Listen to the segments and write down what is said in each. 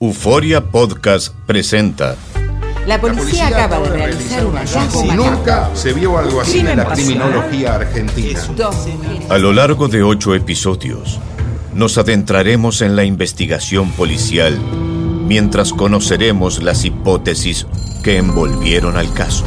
Euforia Podcast presenta. La policía, acaba de realizar un hallazgo Si nunca se vio algo así en la criminología argentina. A lo largo de ocho episodios, nos adentraremos en la investigación policial mientras conoceremos las hipótesis que envolvieron al caso.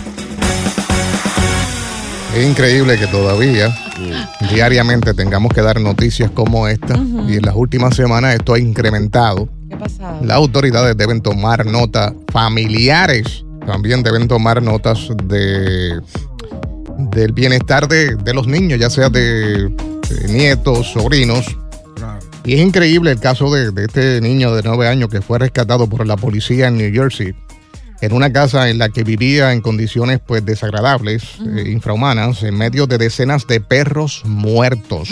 Es increíble que todavía diariamente tengamos que dar noticias como esta y en las últimas semanas esto ha incrementado. ¿Qué pasa? Las autoridades deben tomar nota, familiares también deben tomar notas de del bienestar de, de los niños, ya sea de, de nietos, sobrinos. Y es increíble el caso de, de este niño de nueve años que fue rescatado por la policía en New Jersey en una casa en la que vivía en condiciones pues desagradables, eh, infrahumanas, en medio de decenas de perros muertos.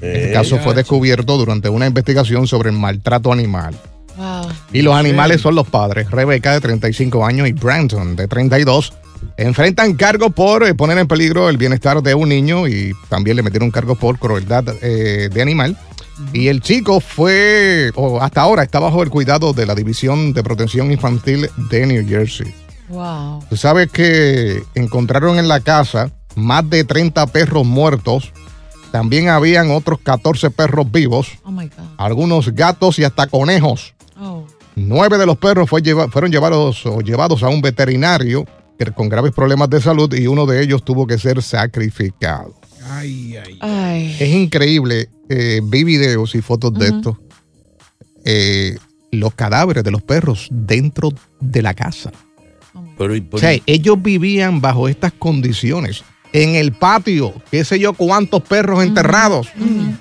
El caso fue descubierto durante una investigación sobre el maltrato animal. Wow. Y los animales son los padres, Rebeca de 35 años y Brandon de 32. Enfrentan cargos por eh, poner en peligro el bienestar de un niño y también le metieron cargos por crueldad eh, de animal. Y el chico fue, o hasta ahora está bajo el cuidado de la División de Protección Infantil de New Jersey. Wow. Tú sabes que encontraron en la casa más de 30 perros muertos. También habían otros 14 perros vivos, Oh my God. algunos gatos y hasta conejos. Oh. Nueve de los perros fue lleva- fueron llevados o llevados a un veterinario con graves problemas de salud y uno de ellos tuvo que ser sacrificado. Ay. Es increíble, eh, vi videos y fotos de esto. Eh, los cadáveres de los perros dentro de la casa. Pero, y O por- sea, ellos vivían bajo estas condiciones. En el patio, qué sé yo, cuántos perros enterrados.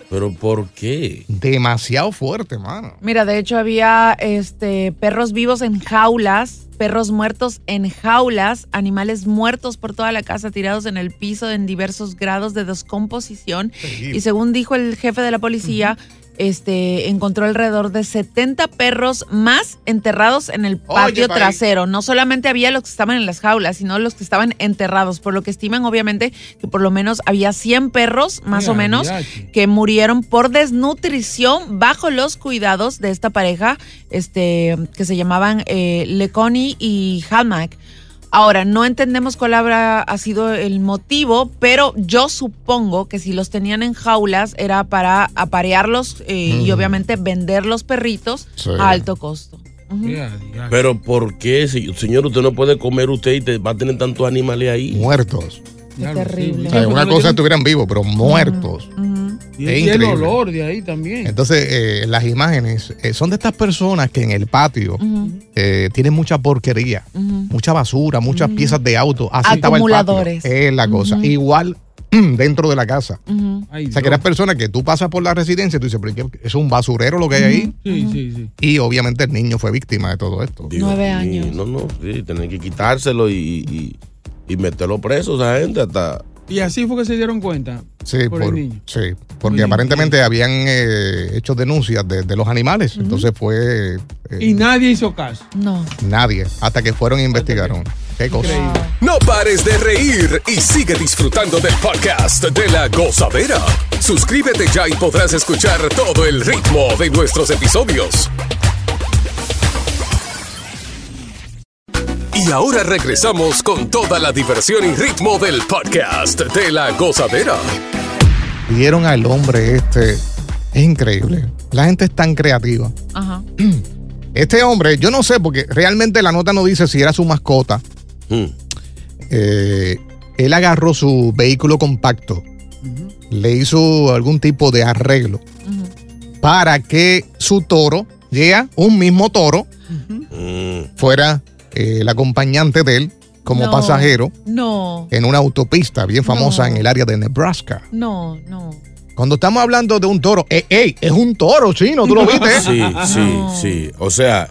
pero ¿por qué? Demasiado fuerte, mano. Mira, de hecho había este perros vivos en jaulas, perros muertos en jaulas, animales muertos por toda la casa tirados en el piso en diversos grados de descomposición. Y según dijo el jefe de la policía, este encontró alrededor de 70 perros más enterrados en el patio trasero. No solamente había los que estaban en las jaulas, sino los que estaban enterrados, por lo que estiman obviamente que por lo menos había 100 perros más o menos que murieron por desnutrición bajo los cuidados de esta pareja este, que se llamaban eh, Leconi y Halmack. Ahora, no entendemos cuál habrá ha sido el motivo, pero yo supongo que si los tenían en jaulas era para aparearlos eh, y obviamente vender los perritos Sí. a alto costo. Pero ¿por qué? Señor, usted no puede comer usted y te va a tener tantos animales ahí. Muertos. Qué terrible. O sea, una cosa estuvieran vivos, pero muertos. Y, Es y el olor de ahí también. Entonces, eh, las imágenes eh, son de estas personas que en el patio eh, tienen mucha porquería, mucha basura, muchas piezas de auto. Así estaba el patio. Acumuladores. Es la cosa. Igual dentro de la casa. Ay, O sea, que Dios. eras persona que tú pasas por la residencia y tú dices, pero ¿qué- es un basurero lo que hay ahí. Sí, sí, sí. Y obviamente el niño fue víctima de todo esto. Dios Nueve años. No, no, sí, tener que quitárselo y, y, y meterlo preso a esa gente hasta... Y así fue que se dieron cuenta. Sí, Por por- el niño. sí, porque aparentemente habían eh, hecho denuncias de, de los animales. Entonces fue eh, Y nadie hizo caso. No. nadie hasta que fueron e investigaron. Qué cosa. No pares de reír y sigue disfrutando del podcast de la gozadera. Suscríbete ya y podrás escuchar todo el ritmo de nuestros episodios. Y ahora regresamos con toda la diversión y ritmo del podcast de la gozadera. Vieron al hombre este. Es increíble. La gente es tan creativa. Ajá. Este hombre, yo no sé, porque realmente la nota no dice si era su mascota. Hmm. Eh, él agarró su vehículo compacto, le hizo algún tipo de arreglo para que su toro, ya, un mismo toro, Mm. fuera eh, el acompañante de él como No. pasajero No, en una autopista bien famosa No. en el área de Nebraska. no, no. Cuando estamos hablando de un toro, ey, ey, es un toro chino, ¿tú lo viste? Sí, sí, sí. O sea,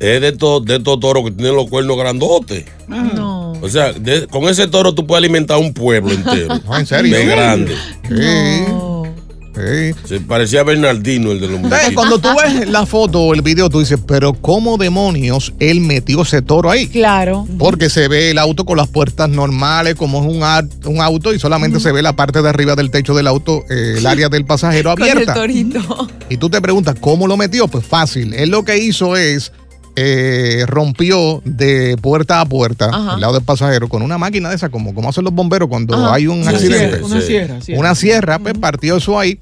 es de estos de estos toros que tienen los cuernos grandotes. No. O sea, de- con ese toro tú puedes alimentar un pueblo entero. No, en serio. De grande. Sí, No. Sí. Se parecía a Bernardino, el de los muñequitos. cuando tú ves la foto o el video, tú dices, pero ¿cómo demonios él metió ese toro ahí? Claro. Porque se ve el auto con las puertas normales, como es un, un auto, y solamente se ve la parte de arriba del techo del auto, eh, el área del pasajero Con el abierta. torito. Y tú te preguntas, ¿cómo lo metió? Pues fácil. Él lo que hizo es. Eh, rompió de puerta a puerta Ajá. al lado del pasajero con una máquina de esa, como, como hacen los bomberos cuando Ajá. hay un Sí, accidente. Una sí. sierra, sierra. Una sierra, pues partió eso ahí.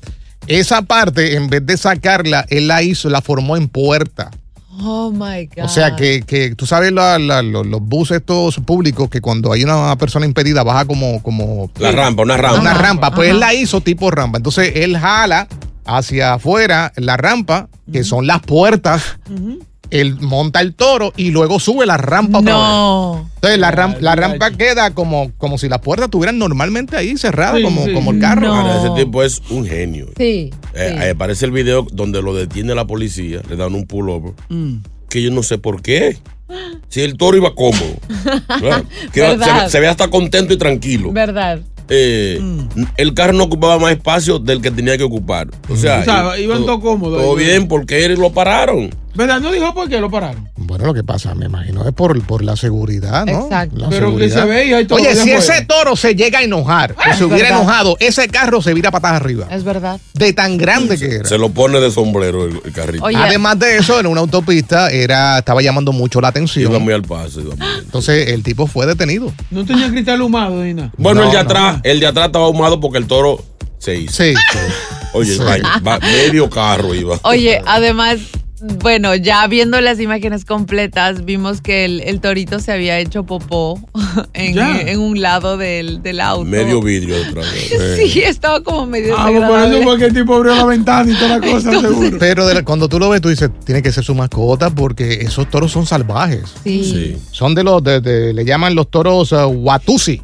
Esa parte, en vez de sacarla, él la hizo, la formó en puerta. Oh my God. O sea que, que tú sabes la- la- los, los buses estos públicos que cuando hay una persona impedida baja como, como La rampa, una rampa. una Ajá, rampa. Pues ajá. él la hizo tipo rampa. Entonces él jala hacia afuera la rampa, que son las puertas. Él monta el toro y luego sube la rampa otra vez. No. Entonces la, ram- la Ay, rampa queda como, como si las puertas estuvieran normalmente ahí cerradas, Sí, como, sí. como el carro. No. Ahora, ese tipo es un genio. Sí. Eh, sí. ahí aparece el video donde lo detiene la policía, le dan un pullover, que yo no sé por qué. Si el toro iba cómodo. Se, se ve hasta contento y tranquilo. Verdad. Eh, El carro no ocupaba más espacio del que tenía que ocupar. O sea, O sea, iban todo cómodos. Todo bien, porque él lo pararon. ¿Verdad? No dijo por qué lo pararon. Bueno, lo que pasa, me imagino, es por, por la seguridad, ¿no? Exacto. La Pero que seguridad. se veía y todo Oye, si ese toro se llega a enojar, o se hubiera verdad. enojado, ese carro se vira patas arriba. Es verdad. De tan grande que era. Se lo pone de sombrero el, el carrito. Oye, Además de eso, en una autopista era, estaba llamando mucho la Iba atención. muy al paso. iba muy- Entonces el tipo fue detenido. No tenía cristal humado ni nada. Bueno, No, el de no. atrás, el de atrás estaba ahumado porque el toro se hizo. Sí. sí. Oye, Sí. va- va- medio carro iba. Oye, además, bueno, ya viendo las imágenes completas, vimos que el, el torito se había hecho popó en, un lado del, del auto. Medio vidrio detrás. Sí, estaba como medio Ah, pues por eso fue que el tipo abrió la ventana y toda la cosa, seguro. Pero de la- cuando tú lo ves, tú dices, tiene que ser su mascota porque esos toros son salvajes. Sí. Sí. Son de los, de- de- le llaman los toros uh, Watusi.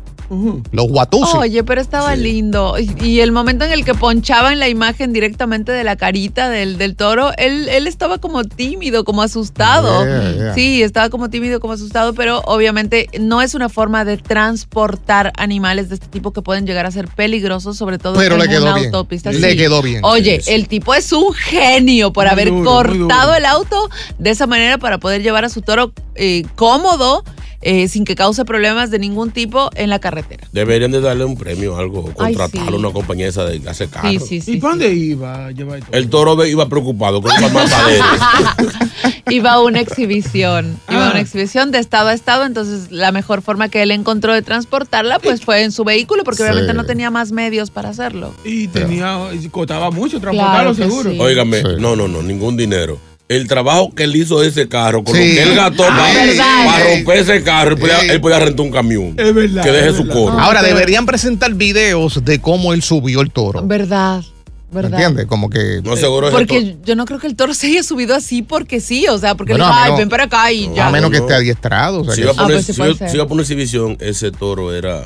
Los Watusi. Oye, pero estaba Sí. lindo. Y, y el momento en el que ponchaban la imagen directamente de la carita del, del toro, él, él estaba como tímido, como asustado. Yeah, yeah. Sí, estaba como tímido, como asustado, pero obviamente no es una forma de transportar animales de este tipo que pueden llegar a ser peligrosos, sobre todo Pero en le quedó una bien. autopista. Le Sí. quedó bien. Oye, Sí, sí. el tipo es un genio por Muy haber duro, cortado el auto de esa manera para poder llevar a su toro eh, cómodo, eh, sin que cause problemas de ningún tipo en la carretera. Deberían de darle un premio o algo, sí. a una compañía esa de que hace carro. Sí, sí, sí. ¿Y sí. para dónde iba a llevar todo? El toro iba preocupado con los. Iba a una exhibición, iba a Ah. una exhibición de estado a estado, entonces la mejor forma que él encontró de transportarla pues fue en su vehículo porque Sí. obviamente no tenía más medios para hacerlo. Y tenía, y costaba mucho Claro transportarlo, que seguro. sí. Óigame, Sí. no, no, no, ningún dinero. El trabajo que él hizo de ese carro, con lo Sí. que él gastó Ah, para, romper ese carro, él podía, él podía rentar un camión. Es verdad, Que deje su coro. Ahora deberían presentar videos de cómo él subió el toro. ¿Verdad? ¿Me ¿Verdad? entiendes? Como que. No seguro Porque yo no creo que el toro se haya subido así porque sí, o sea, porque Bueno, le dijo, ay, menos- ven para acá y ya. a menos que esté adiestrado. O sea, Si iba a poner, Ah, pues sí si puede iba- ser. si iba a poner exhibición, ese toro era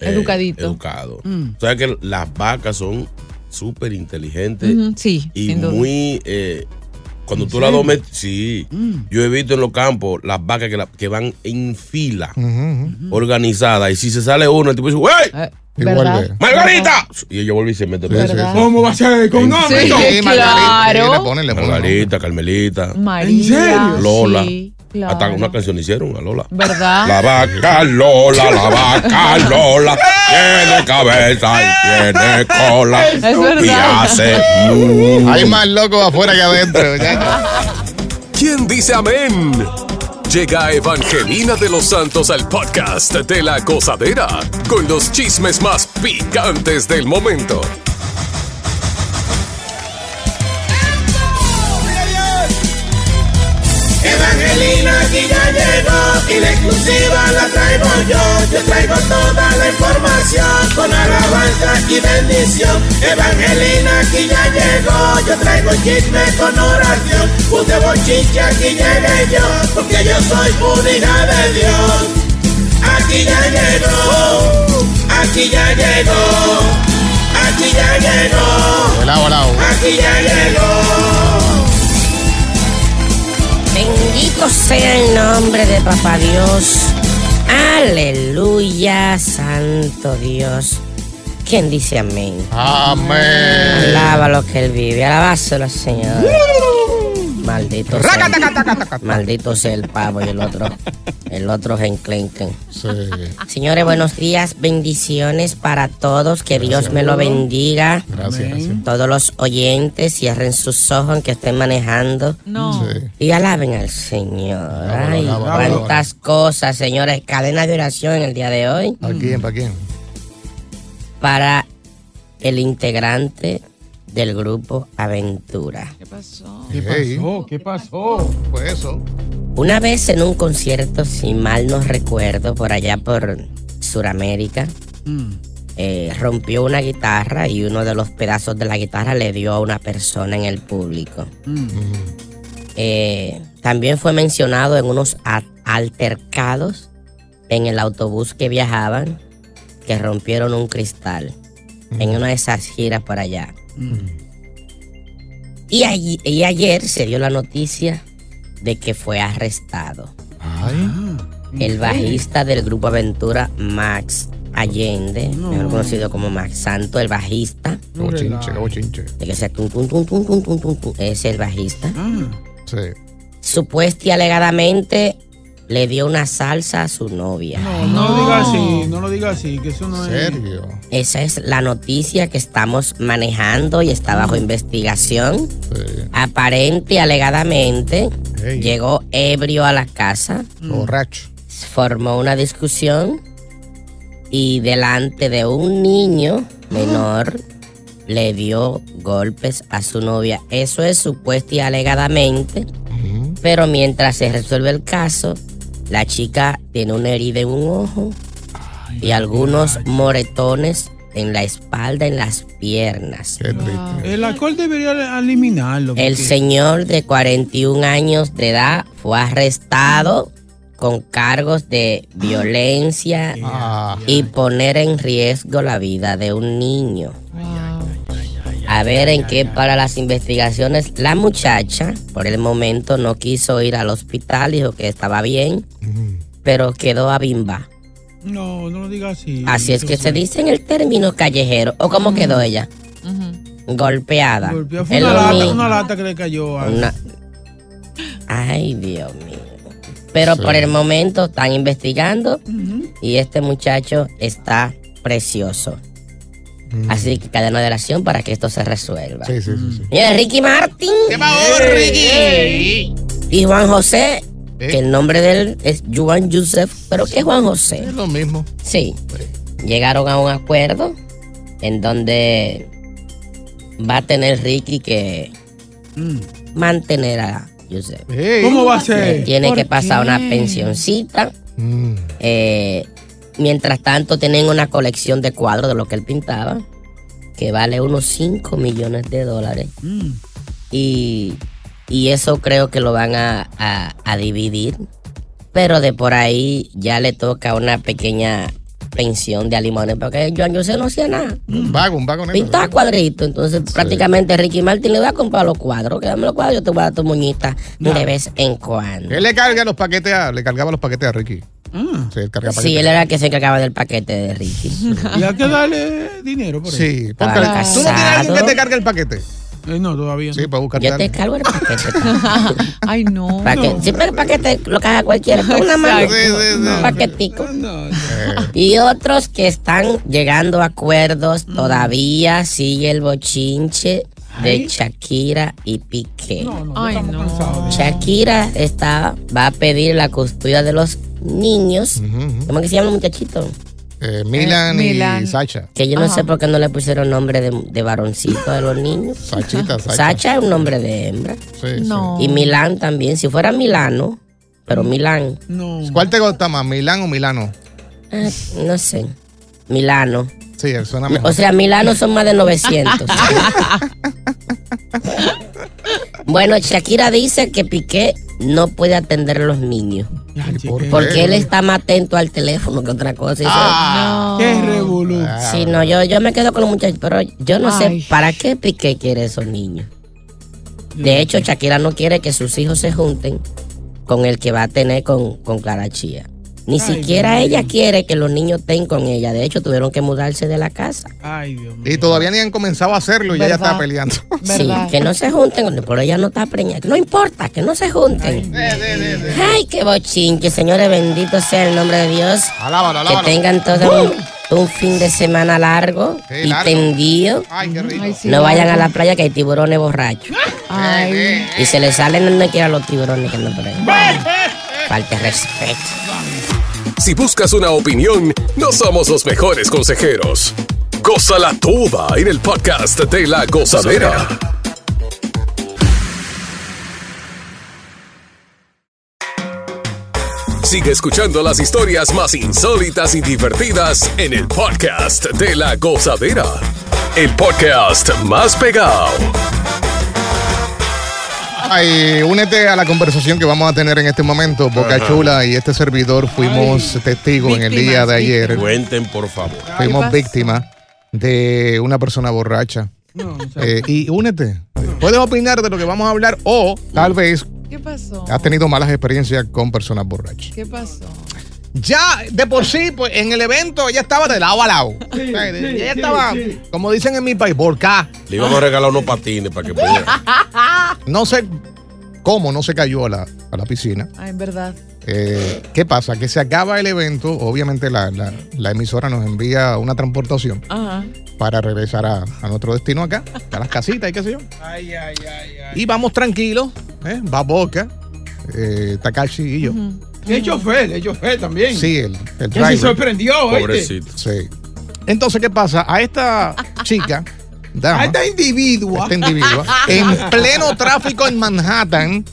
eh, Educadito. Educado. Mm. O sea que las vacas son súper inteligentes sí, y sin duda. muy. eh, cuando ¿En tú la domes, sí. Mm. Yo he visto en los campos las vacas que, la- que van en fila, ujú. organizadas. Y si se sale uno, el tipo dice, ¡Wey! Eh, Y ¿Verdad? vuelve. ¡Margarita! Y ella vuelve y se mete. ¿Cómo va a ser con nombre? Sí. Margarita, claro. sí, le ponen, le ponen Margarita, Carmelita, María. serio? Lola. Sí, claro. hasta una canción hicieron a Lola. ¿Verdad? La vaca Lola, la vaca Lola, tiene cabeza y tiene cola. Es Y hace. Hay más locos afuera que adentro. ¿Quién dice amén? Llega Evangelina de los Santos al podcast de la gozadera con los chismes más picantes del momento. Aquí ya llegó y la exclusiva la traigo yo. Yo traigo toda la información con alabanza y bendición. Evangelina aquí ya llegó, yo traigo chisme con oración. Puse bochinche aquí llegué yo, porque yo soy una hija de Dios. Aquí ya llegó, aquí ya llegó, aquí ya llegó. Aquí ya llegó. Bendito sea el nombre de Papá Dios. Aleluya, Santo Dios. ¿Quién dice amén? Amén. Alaba lo que él vive. Alabáselo, Señor. Maldito sea. Maldito sea el pavo y el otro. El otro genclenquen. Sí. Señores, buenos días. Bendiciones para todos. Que Dios me lo bendiga. Gracias, gracias. Todos los oyentes cierren sus ojos que estén manejando. No. Sí. Y alaben al Señor. Ay, cuántas cosas, señores. Cadena de oración en el día de hoy ¿Para quién? ¿Para quién? para el integrante del grupo Aventura. ¿Qué pasó? ¿Qué pasó? ¿Qué pasó? Pues eso. Una vez en un concierto, si mal no recuerdo, por allá por Suramérica, Mm. eh, rompió una guitarra y uno de los pedazos de la guitarra le dio a una persona en el público. Mm. Eh, también fue mencionado en unos altercados en el autobús que viajaban que rompieron un cristal en una de esas giras por allá. Y, y, ayer se dio la noticia de que fue arrestado. El bajista del grupo Aventura, Max Allende, mejor conocido como Max Santo, el bajista. Cabo chinche. Es el bajista. Mm. Sí. Y alegadamente le dio una salsa a su novia. No, no lo diga así, no lo diga así, que eso no es. ¿Serio? Esa es la noticia que estamos manejando y está bajo investigación. Sí. Aparente y alegadamente llegó ebrio a la casa, Borracho. formó una discusión y delante de un niño menor le dio golpes a su novia. Eso es supuesta y alegadamente, pero mientras se resuelve el caso, la chica tiene una herida en un ojo y algunos moretones en la espalda, en las piernas. Qué triste. El alcohol debería eliminarlo. El porque- señor de 41 años de edad fue arrestado con cargos de violencia Ah. y poner en riesgo la vida de un niño. A ver en qué para las investigaciones. La muchacha, por el momento, no quiso ir al hospital, dijo que estaba bien, pero quedó a bimba. No, no lo diga así. Así es que se dice en el término callejero. ¿O cómo quedó ella? Golpeada. Golpeó. Fue una lata, una lata que le cayó. a- Una- Ay, Dios mío. Pero Sí. por el momento están investigando y este muchacho está precioso. Así que cadena de oración para que esto se resuelva. Sí, sí, sí. sí. Mira, Ricky Martin y Juan José, Eh. que el nombre de él es Juan Joseph, pero ¿qué es Juan José? Es lo mismo. Sí. Llegaron a un acuerdo en donde va a tener Ricky que Mm. mantener a Joseph. ¿Cómo va a ser? tiene ¿Por que pasar qué? una pensioncita. Mm. Eh, mientras tanto, tienen una colección de cuadros de lo que él pintaba, que vale unos 5 millones de dólares. Mm. Y, y eso creo que lo van a, a- a dividir. Pero de por ahí ya le toca una pequeña pensión de alimones, porque Joan José no hacía nada. Un vago, un vago negro. Pintaba cuadritos, entonces prácticamente Ricky Martin le voy a comprar los cuadros, que dame los cuadros, yo te voy a dar tu muñita de vez en cuando. Él le carga los paquetes a, le cargaba los paquetes a Ricky. Sí, él cargaba Sí, él era el que se encargaba del paquete de Ricky. Y hay que darle dinero por eso. Sí, porque tú no tienes alguien que te cargue el paquete. Eh, no, todavía no. Sí, para buscar Yo te cargo el paquete. Ay, no. Que- siempre el paquete lo caga cualquiera con una mano. Sí, sí, sí. Un paquetico. No, no. Y otros que están llegando a acuerdos, todavía sigue el bochinche de. Shakira y Piqué. No, no, Ay, no. Shakira está, va a pedir la custodia de los niños. Ujú, ujú. ¿Cómo que se llama el muchachito? Eh, Milan Eh, y. Sacha. Que yo no Ajá. sé por qué no le pusieron nombre de, de varoncito de los niños. Sachita, Sacha. Sacha es un nombre de hembra. Sí, sí. Y Milán también. Si fuera Milano, pero Milán, No. ¿Cuál te gusta más, Milán o Milano? eh, no sé. Milano. Sí, suena mejor. O sea, Milano son más de 900. bueno, Shakira dice que Piqué no puede atender a los niños. Porque él está más atento al teléfono que otra cosa. Ah, Qué revolú. Sí, no, yo, yo me quedo con los muchachos, pero yo no Ay. sé para qué Piqué quiere esos niños. De hecho, Shakira no quiere que sus hijos se junten con el que va a tener con, con Clara Chía. Ni Ay, siquiera Dios ella quiere que los niños estén con ella. De hecho, tuvieron que mudarse de la casa. Ay, Dios mío. Y todavía ni han comenzado a hacerlo y ¿Verdad? está peleando. Sí, que no se junten, pero ella no está preñada. No importa, que no se junten. Ay, qué bochinche, señores, bendito sea el nombre de Dios. Alábalo, Que tengan todo un, un fin de semana largo Sí, y largo. tendido. Ay, qué rico. no vayan a la playa que hay tiburones borrachos. Ay. Y se les salen donde quiera los tiburones que andan por ahí. Falta de respeto. Si buscas una opinión, no somos los mejores consejeros. Gózala toda en el podcast de la gozadera. Sigue escuchando las historias más insólitas y divertidas en el podcast de la gozadera. El podcast más pegado. Ay, únete a la conversación que vamos a tener en este momento. Boca Ajá. Chula y este servidor fuimos testigos en el día de ayer. Cuenten, por favor. Fuimos víctimas de una persona borracha. Eh, y únete. Puedes opinar de lo que vamos a hablar o tal vez ¿Qué pasó? has tenido malas experiencias con personas borrachas. ¿Qué pasó? Ya de por sí, pues en el evento ella estaba de lado a lado. O sea, de- ella estaba, como dicen en mi país, borcá. Le íbamos a regalar unos patines para que pudiera. No sé cómo no se cayó a la, a la piscina. Ay, en verdad. Eh, ¿Qué pasa? Que se acaba el evento, obviamente la, la- la emisora nos envía una transportación Ajá. para regresar a, a nuestro destino acá, a las casitas y qué sé yo. Ay, ay, ay, ay. Y vamos tranquilos, ¿eh? va Boca, eh, Takashi y yo. Y el chofer, el chofer también. Sí, el, el Que se driver. sorprendió, ¿oíste? Pobrecito. Sí. Entonces, ¿qué pasa? A esta chica, dama, A esta individua. esta individua, en pleno tráfico en Manhattan,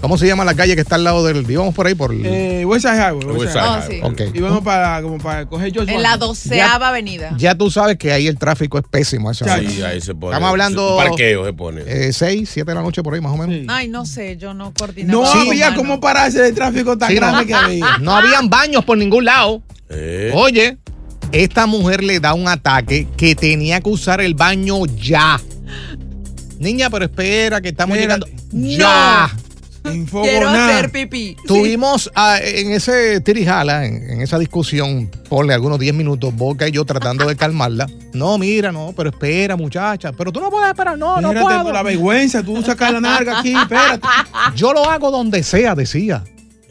¿cómo se llama la calle que está al lado del... íbamos por ahí por... el- Eh, West Side Highway. West Side Side Oh, Highway. sí. Ok. Y vamos para, como para coger George En la doceava avenida. Ya tú sabes que ahí el tráfico es pésimo. esa. Sí, ahí se pone. Estamos hablando- Un parqueo se pone. Eh, 6, 7 de la noche por ahí más o menos. Sí. Ay, no sé, yo no coordinaba. No con había mano. cómo pararse del tráfico tan Sí, no. grande que había. No habían baños por ningún lado. Eh, Oye, esta mujer le da un ataque que tenía que usar el baño ya. Niña, pero espera, que estamos llegando. Ya. Quiero hacer pipí. Sí. Tuvimos ah, en ese tirijala, en, en esa discusión, ponle algunos 10 minutos, Boca y yo tratando de calmarla. No, mira, no, pero espera, muchacha. Pero tú no puedes esperar, no, no puedo. por la vergüenza, tú sacas la narga aquí, espérate. Yo lo hago donde sea, decía.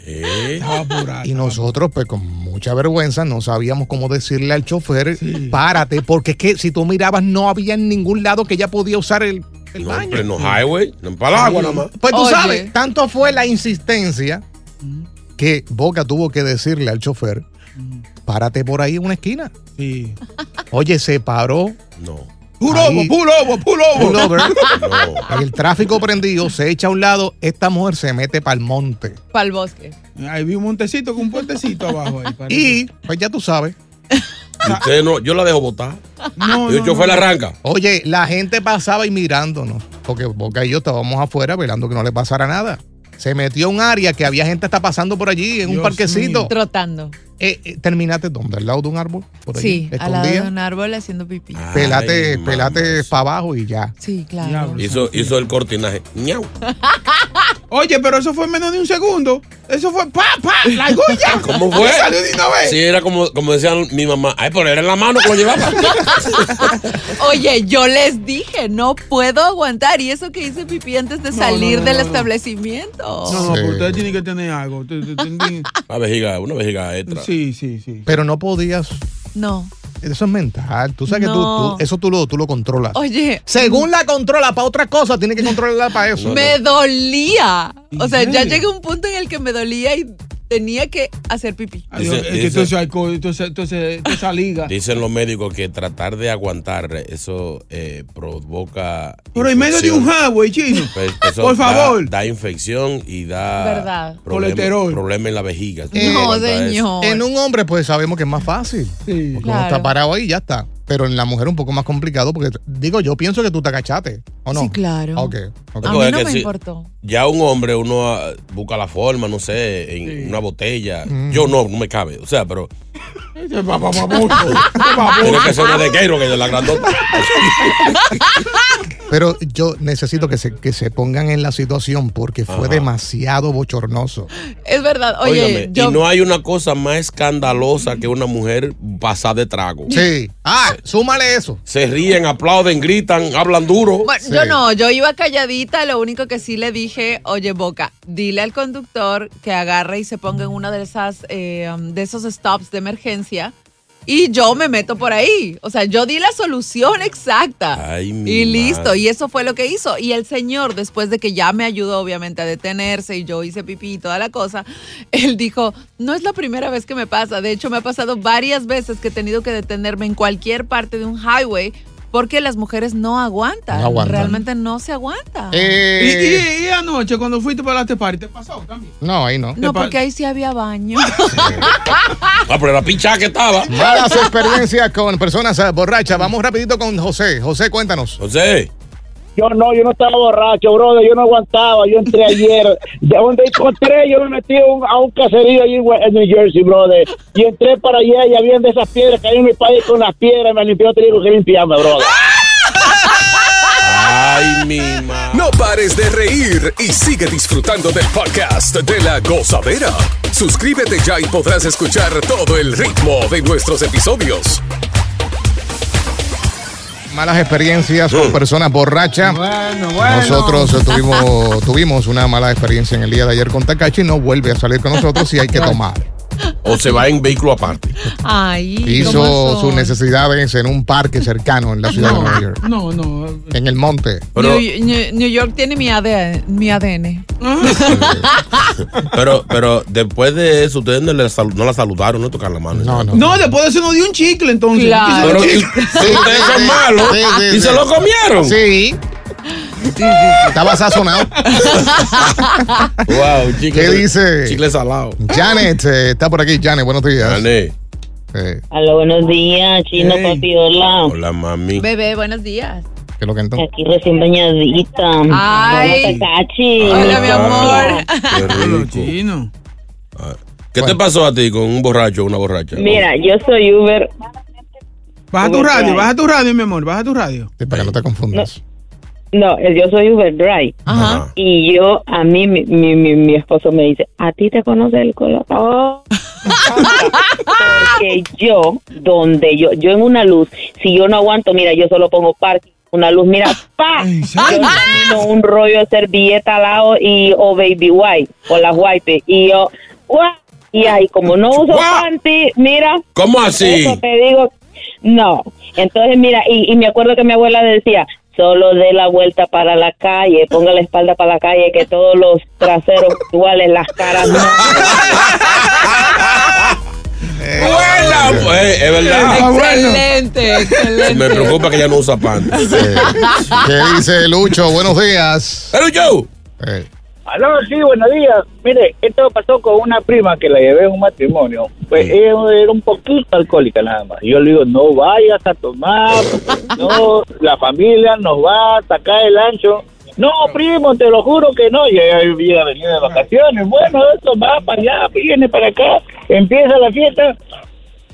eh. Estaba. Y nosotros, pues con mucha vergüenza, no sabíamos cómo decirle al chofer, párate, porque es que si tú mirabas, no había en ningún lado que ella podía usar el, el No, baño. en pleno highway, no en para el agua nada más. Pues tú Oye. sabes, tanto fue la insistencia que Boca tuvo que decirle al chofer, párate por ahí en una esquina. Sí. Oye, se paró. No, Pull Ahí. over, pull over, pull over. pull over, no. el tráfico prendido, se echa a un lado, esta mujer se mete para el monte. Para el bosque. Ahí vi un montecito con un puentecito abajo. Ahí, parece. Y, pues ya tú sabes, usted no, yo la dejo botar. no, Y el no, chofer la arranca. Oye, la gente pasaba y mirándonos, porque Boca y yo estábamos afuera velando que no le pasara nada. Se metió a un área que había gente hasta pasando por allí, en un parquecito. mío. Trotando. Eh, eh, ¿Terminaste dónde? ¿Al lado de un árbol? Por ahí, Sí, al lado de un árbol haciendo pipí. Pelate, Ay, pelate para abajo y ya. Sí, claro. Hizo, hizo el cortinaje. Ñau. Oye, pero eso fue en menos de un segundo. Eso fue pa, pa, la ya. ¿Cómo fue? Salió de una vez. Sí, era como, como decían mi mamá. Ay, pero era en la mano que lo llevaba. Oye, yo les dije, no puedo aguantar. Y eso que hice pipí antes de No, salir no, no, del establecimiento. No, no, Sí. pero ustedes tienen que tener algo. Una vejiga, una vejiga extra. Sí, sí, sí. Pero no podías. No. Eso es mental. Tú sabes que tú, eso tú lo, tú lo controlas. Oye, Según la controla para otra cosa, tiene que controlarla para eso. me dolía. O sea, ¿En ya llegué a un punto en el que me dolía y tenía que hacer pipí. Adiós, Dice- es que dice- ese alcohol, liga. Dicen los médicos que tratar de aguantar eso eh, provoca. Pero en medio de un highway, chino. Pues eso Por da- favor. Da, infección y da. Verdad. Problema, Colesterol. problema en la vejiga. Eh, No, eso. señor. En un hombre, pues sabemos que es más fácil. Sí. Porque uno Claro. está parado ahí y ya está. Pero en la mujer un poco más complicado porque, digo, yo pienso que tú te agachaste, ¿o no? Sí, claro. Ok. ok. A No, mí es no que me sí. importó. Ya un hombre, uno ah, busca la forma, no sé, en una botella. Yo no, no me cabe. O sea, pero. Ese va, va, va mucho. Ese va Tiene que ser una de Keiro, que es de la grandota. Pero yo necesito que se, que se pongan en la situación porque fue Ajá. demasiado bochornoso. Es verdad. Oye, Óigame, yo. y no hay una cosa más escandalosa que una mujer pasada de trago. Sí. Ah, súmale eso. Se ríen, aplauden, gritan, hablan duro. Bueno, yo no, yo iba calladita, lo único que sí le dije, oye Boca, dile al conductor que agarre y se ponga en una de esas, eh, um, de esos stops de emergencia y yo me meto por ahí. O sea, yo di la solución exacta. Ay, mi y listo, madre. y eso fue lo que hizo. Y el señor, después de que ya me ayudó obviamente a detenerse y yo hice pipí y toda la cosa, él dijo, no es la primera vez que me pasa. De hecho, me ha pasado varias veces que he tenido que detenerme en cualquier parte de un highway porque las mujeres no aguantan. No aguantan. Realmente no se aguanta. Y, Eh, y- y anoche, cuando fuiste para la after party, ¿te pasó también? no, ahí no. no, porque ahí sí había baño. Ah, pero la pincha que estaba. Malas experiencias con personas eh, borrachas. Vamos rapidito con José. José, cuéntanos. José. Yo no, yo no estaba borracho, brother, yo no aguantaba, yo entré ayer, de donde encontré, yo me metí a un, a un caserío allí en New Jersey, brother, y entré para allá y habían de esas piedras hay en mi país con las piedras, me limpió, te digo que limpiarme, brother. Ay, mi madre. No pares de reír y sigue disfrutando del podcast de la gozadera. Suscríbete ya y podrás escuchar todo el ritmo de nuestros episodios. Malas experiencias con personas borrachas. Bueno, bueno. Nosotros tuvimos, tuvimos una mala experiencia en el día de ayer con Takachi. No vuelve a salir con nosotros y hay que tomar. O se va en vehículo aparte. Ay, Hizo ¿cómo sus necesidades en un parque cercano en la ciudad de Nueva York. No, no. En el monte. Pero, New, New- New York tiene mi ADN. Mi ADN. pero, pero después de eso, ustedes no, le no la saludaron, no tocar la mano. No, no. No, después de eso nos dio un chicle, entonces. Claro. Pero y ustedes son malos. Sí, sí, y sí. se lo comieron. Sí. Estaba sazonado. Wow, chicle. ¿Qué dice? Chicle salado. Janet eh, está por aquí. Janet, buenos días. Gané. Eh, Hola, buenos días, chino Hey. papi, hola. Hola, mami. Bebé, buenos días. ¿Qué es lo que entonces? Aquí recién bañadita. Ay. Hola, mi amor. Qué rico. chino. ¿Qué te pasó a ti con un borracho o una borracha? Mira, yo soy Uber. Baja tu radio, baja tu radio, mi amor, baja tu radio. Sí, para que no te confundas. No, yo soy Uber Drive. Ajá. Y yo, a mí, mi, mi, mi, mi esposo me dice, ¿a ti te conoce el color? Oh. Porque yo, donde yo, yo en una luz, si yo no aguanto, mira, yo solo pongo parking. Una luz, mira, ¡pa! ¿En Yo un rollo de servilleta al lado y, o baby white, o las white. Y yo, ¡guau! Y ahí, como no uso Guau. panty, mira, ¿Cómo así? eso te digo, no. Entonces, mira, y, y me acuerdo que mi abuela decía, solo dé la vuelta para la calle, ponga la espalda para la calle, que todos los traseros iguales, las caras no. Pues, es verdad. Excelente, excelente. Me preocupa que ella no usa pan. Eh, ¿Qué dice Lucho? Buenos días. Pero yo. Aló, sí, buenos días. Mire, esto pasó con una prima que la llevé a un matrimonio. Pues Sí. ella era un poquito alcohólica nada más. Yo le digo, no vayas a tomar, no, la familia nos va a sacar el ancho. No, primo, te lo juro que no. Y ella había venido de vacaciones. Bueno, eso va para allá, viene para acá, empieza la fiesta.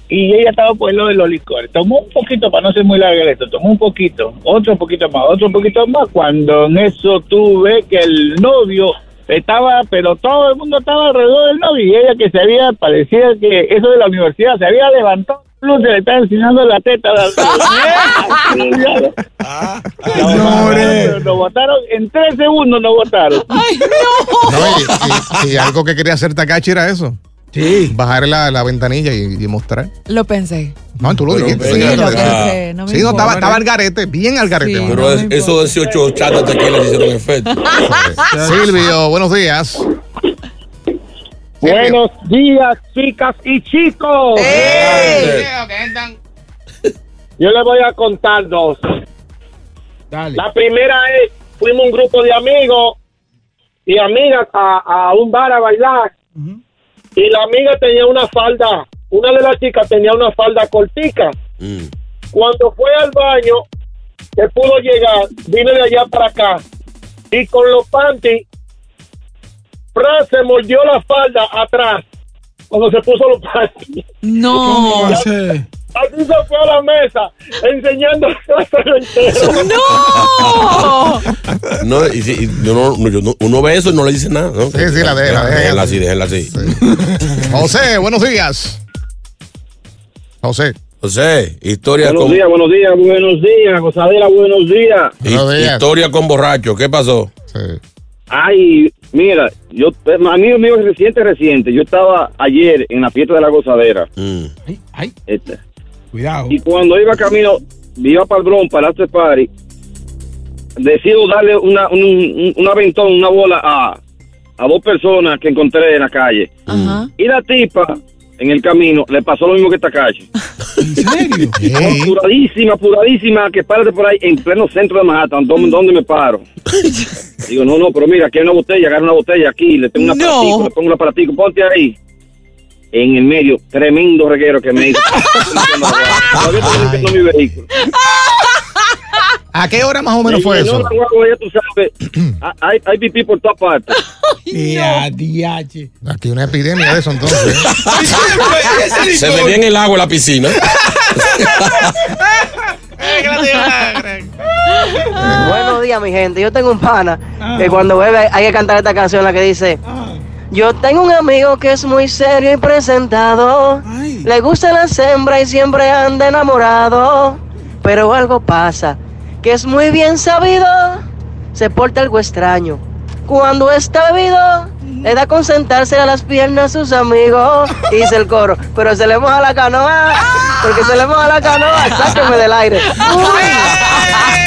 Y ella estaba por lo de los licores. Tomó un poquito, para no ser muy larga esto, tomó un poquito, otro poquito más, otro poquito más. Cuando en eso tuve que el novio estaba, pero todo el mundo estaba alrededor del novio. Y ella que se había, parecía que eso de la universidad, se había levantado. Se le estaba enseñando la teta. Señores. Nos votaron, en tres segundos nos votaron. Ay, no. no, y, y- y algo que quería hacer Takachi era eso. Sí. Bajar la, la ventanilla y, y mostrar. Lo pensé. No, tú lo Pero dijiste. Sí, lo acá. pensé. No me Sí, no, estaba, estaba al garete, bien al garete. Sí. Pero No esos 18 chatas de tequila le hicieron efecto. Silvio, buenos días. Buenos días, chicas y chicos. ¡Ey! Yo les voy a contar dos. Dale. La primera es, fuimos un grupo de amigos y amigas a, a un bar a bailar. Y la amiga tenía una falda, una de las chicas tenía una falda cortica. Mm. Cuando fue al baño, que pudo llegar, vine de allá para acá. Y con los panties, Fran se mordió la falda atrás cuando se puso los panties. No. Así se fue a la mesa, enseñando el trasero entero. ¡No! No, y, si- y uno, uno- uno ve eso y no le dice nada, ¿no? Sí, sí, la deja, la deja. Déjala así, déjala así. José, buenos días. José. José, historia Buenos con, días, buenos días, buenos días, gozadera, buenos días. hi- historia con borracho. ¿Qué pasó? Ay, mira, yo, a mí mío reciente, reciente. Yo estaba ayer en la fiesta de la gozadera. Este. Cuidado. Y cuando iba camino, iba para el Bronx, para party, decido darle una, un, un- un aventón, una bola a, a dos personas que encontré en la calle. Y la tipa, en el camino, le pasó lo mismo que esta calle. ¿En serio? Apuradísima, apuradísima, que párate por ahí en pleno centro de Manhattan. ¿Dónde, dónde me paro? Digo, no, no, pero mira, aquí hay una botella, agarra una botella aquí, le tengo un aparatico, le pongo un aparatico, ponte ahí. En el medio, tremendo reguero que me hizo. Todavía estoy limpiando mi vehículo. ¿A qué hora más o menos Me fue eso? la guagua, ya tú sabes. Ah, hay, hay pipí por todas partes. Aquí una epidemia de eso entonces. Se me en el agua en la piscina. Buenos días, mi gente. Yo tengo un pana que cuando bebe hay que cantar esta canción la que dice. Yo tengo un amigo que es muy serio y presentado. Le gusta la hembras y siempre anda enamorado. Pero algo pasa, que es muy bien sabido. Se porta algo extraño. Cuando está bebido, le da con sentarse a las piernas a sus amigos. Y dice el coro, pero se le moja la canoa. Porque se le moja la canoa, sáqueme del aire.